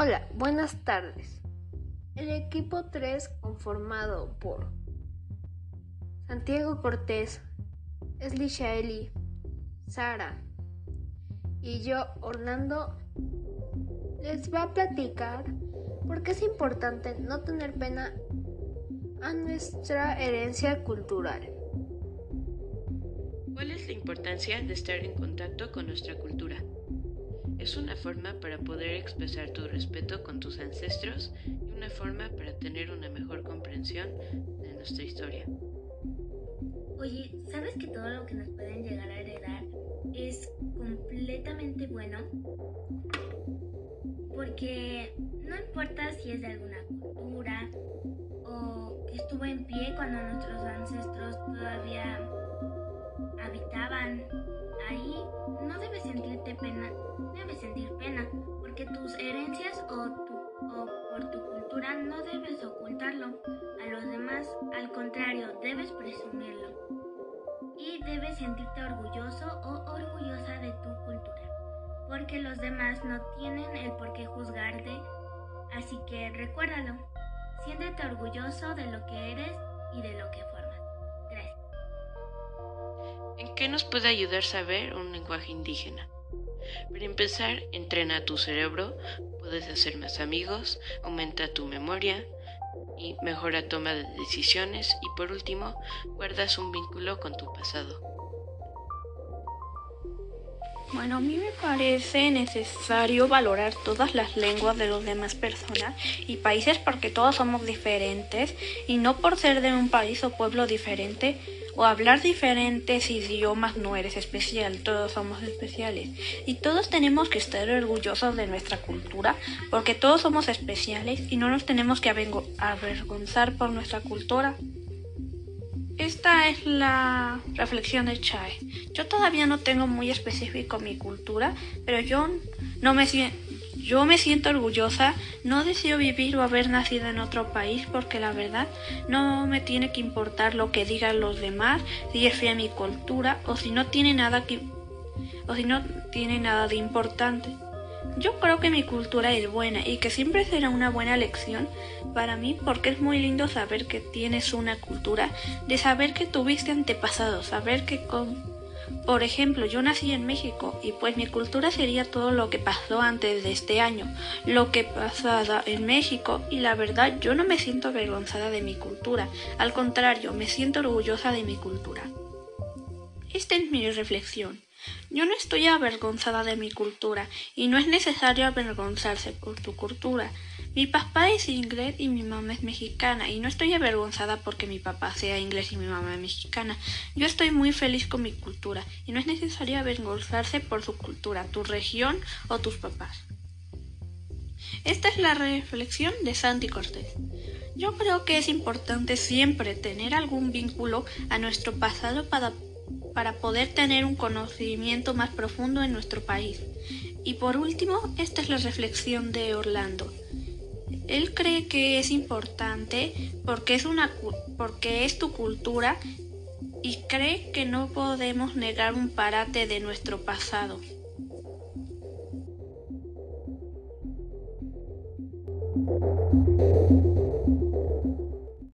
Hola, buenas tardes. El equipo 3 conformado por Santiago Cortés, Esli Shaeli, Sara y yo, Orlando, les va a platicar por qué es importante no tener pena a nuestra herencia cultural. ¿Cuál es la importancia de estar en contacto con nuestra cultura? Es una forma para poder expresar tu respeto con tus ancestros y una forma para tener una mejor comprensión de nuestra historia. Oye, ¿sabes que todo lo que nos pueden llegar a heredar es completamente bueno? Porque no importa si es de alguna cultura o que estuvo en pie cuando nuestros ancestros todavía pena, debes sentir pena, porque tus herencias o, por tu cultura no debes ocultarlo a los demás, al contrario, debes presumirlo. Y debes sentirte orgulloso o orgullosa de tu cultura, porque los demás no tienen el por qué juzgarte, así que recuérdalo, siéntete orgulloso de lo que eres y de lo que formas. ¿En qué nos puede ayudar saber un lenguaje indígena? Para empezar, entrena tu cerebro, puedes hacer más amigos, aumenta tu memoria y mejora toma de decisiones y por último, guardas un vínculo con tu pasado. Bueno, a mí me parece necesario valorar todas las lenguas de los demás personas y países porque todos somos diferentes y no por ser de un país o pueblo diferente o hablar diferentes idiomas no eres especial, todos somos especiales. Y todos tenemos que estar orgullosos de nuestra cultura, porque todos somos especiales y no nos tenemos que avergonzar por nuestra cultura. Esta es la reflexión de Chai. Yo todavía no tengo muy específico mi cultura, pero yo no me siento yo me siento orgullosa, no deseo vivir o haber nacido en otro país porque la verdad no me tiene que importar lo que digan los demás, si es fea mi cultura o si no tiene nada que o si no tiene nada de importante. Yo creo que mi cultura es buena y que siempre será una buena lección para mí porque es muy lindo saber que tienes una cultura, de saber que tuviste antepasados, saber que con por ejemplo, yo nací en México y pues mi cultura sería todo lo que pasó antes de este año, lo que pasaba en México y la verdad yo no me siento avergonzada de mi cultura, al contrario, me siento orgullosa de mi cultura. Esta es mi reflexión. Yo no estoy avergonzada de mi cultura y no es necesario avergonzarse por tu cultura. Mi papá es inglés y mi mamá es mexicana y no estoy avergonzada porque mi papá sea inglés y mi mamá mexicana. Yo estoy muy feliz con mi cultura y no es necesario avergonzarse por su cultura, tu región o tus papás. Esta es la reflexión de Santi Cortés. Yo creo que es importante siempre tener algún vínculo a nuestro pasado para, para poder tener un conocimiento más profundo en nuestro país. Y por último, esta es la reflexión de Orlando. Él cree que es importante porque es, una, porque es tu cultura y cree que no podemos negar un parate de nuestro pasado.